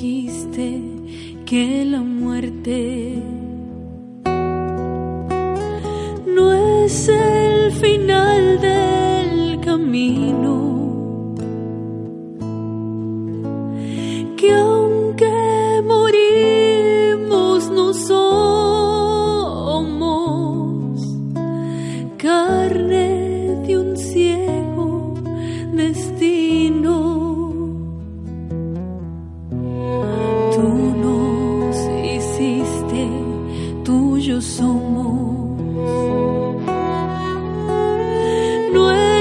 dijiste que la muerte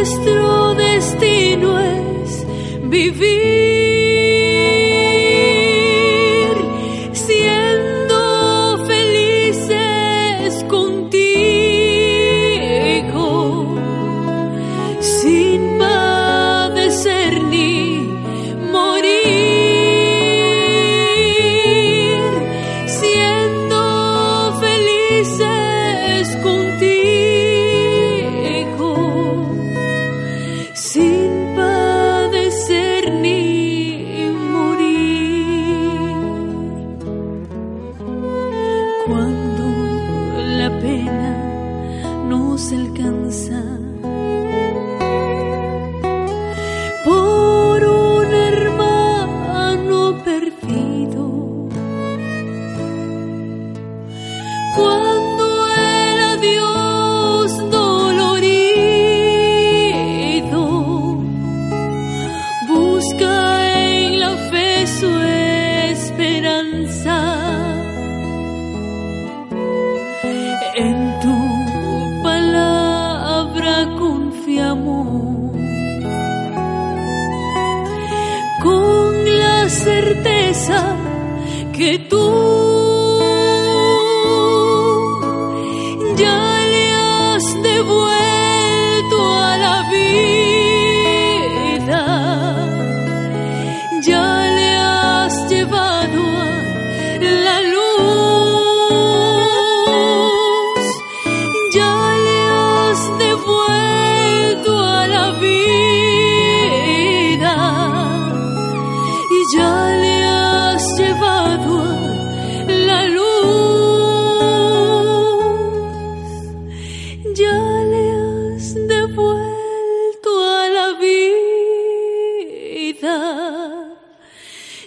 nuestro destino es vivir. 根深。certeza que tú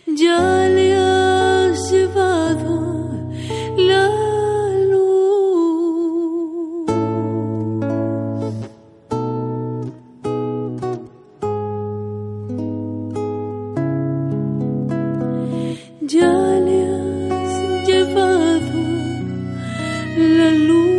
ya le has llevado la luz. Ya le has llevado la luz.